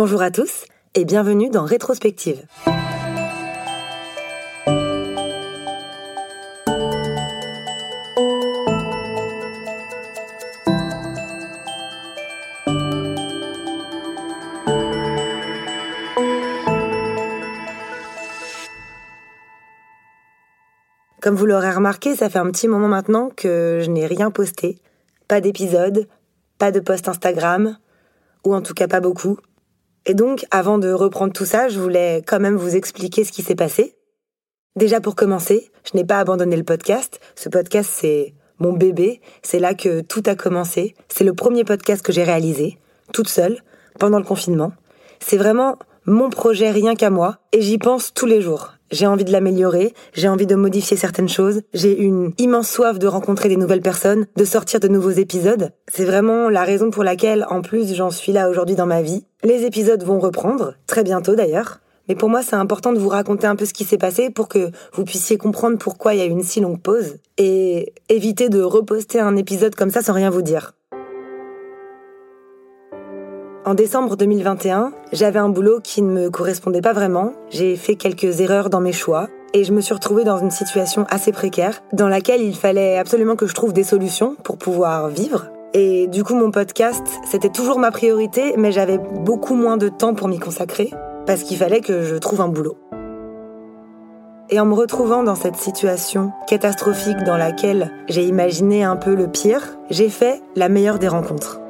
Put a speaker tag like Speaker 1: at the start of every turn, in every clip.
Speaker 1: Bonjour à tous et bienvenue dans Rétrospective. Comme vous l'aurez remarqué, ça fait un petit moment maintenant que je n'ai rien posté. Pas d'épisode, pas de post Instagram, ou en tout cas pas beaucoup. Et donc, avant de reprendre tout ça, je voulais quand même vous expliquer ce qui s'est passé. Déjà pour commencer, je n'ai pas abandonné le podcast. Ce podcast, c'est mon bébé. C'est là que tout a commencé. C'est le premier podcast que j'ai réalisé, toute seule, pendant le confinement. C'est vraiment mon projet rien qu'à moi, et j'y pense tous les jours. J'ai envie de l'améliorer, j'ai envie de modifier certaines choses, j'ai une immense soif de rencontrer des nouvelles personnes, de sortir de nouveaux épisodes. C'est vraiment la raison pour laquelle, en plus, j'en suis là aujourd'hui dans ma vie. Les épisodes vont reprendre, très bientôt d'ailleurs. Mais pour moi, c'est important de vous raconter un peu ce qui s'est passé pour que vous puissiez comprendre pourquoi il y a eu une si longue pause et éviter de reposter un épisode comme ça sans rien vous dire. En décembre 2021, j'avais un boulot qui ne me correspondait pas vraiment. J'ai fait quelques erreurs dans mes choix et je me suis retrouvée dans une situation assez précaire dans laquelle il fallait absolument que je trouve des solutions pour pouvoir vivre. Et du coup, mon podcast, c'était toujours ma priorité, mais j'avais beaucoup moins de temps pour m'y consacrer parce qu'il fallait que je trouve un boulot. Et en me retrouvant dans cette situation catastrophique dans laquelle j'ai imaginé un peu le pire, j'ai fait la meilleure des rencontres.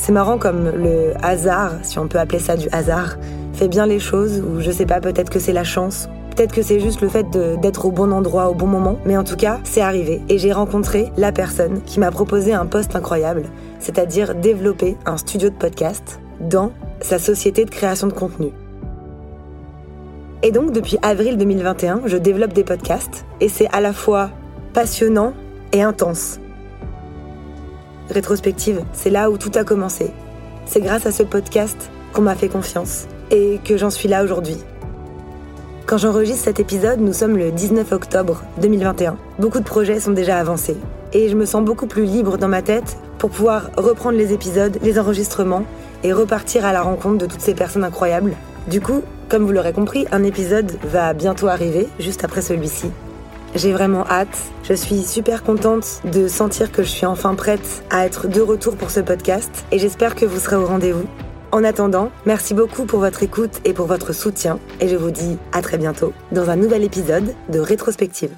Speaker 1: C'est marrant comme le hasard, si on peut appeler ça du hasard, fait bien les choses, ou je sais pas, peut-être que c'est la chance, peut-être que c'est juste le fait d'être au bon endroit au bon moment, mais en tout cas, c'est arrivé. Et j'ai rencontré la personne qui m'a proposé un poste incroyable, c'est-à-dire développer un studio de podcast dans sa société de création de contenu. Et donc, depuis avril 2021, je développe des podcasts, et c'est à la fois passionnant et intense. Rétrospective, c'est là où tout a commencé. C'est grâce à ce podcast qu'on m'a fait confiance et que j'en suis là aujourd'hui. Quand j'enregistre cet épisode, nous sommes le 19 octobre 2021. Beaucoup de projets sont déjà avancés et je me sens beaucoup plus libre dans ma tête pour pouvoir reprendre les épisodes, les enregistrements et repartir à la rencontre de toutes ces personnes incroyables. Du coup, comme vous l'aurez compris, un épisode va bientôt arriver, juste après celui-ci. J'ai vraiment hâte. Je suis super contente de sentir que je suis enfin prête à être de retour pour ce podcast et j'espère que vous serez au rendez-vous. En attendant, merci beaucoup pour votre écoute et pour votre soutien et je vous dis à très bientôt dans un nouvel épisode de Rétrospective.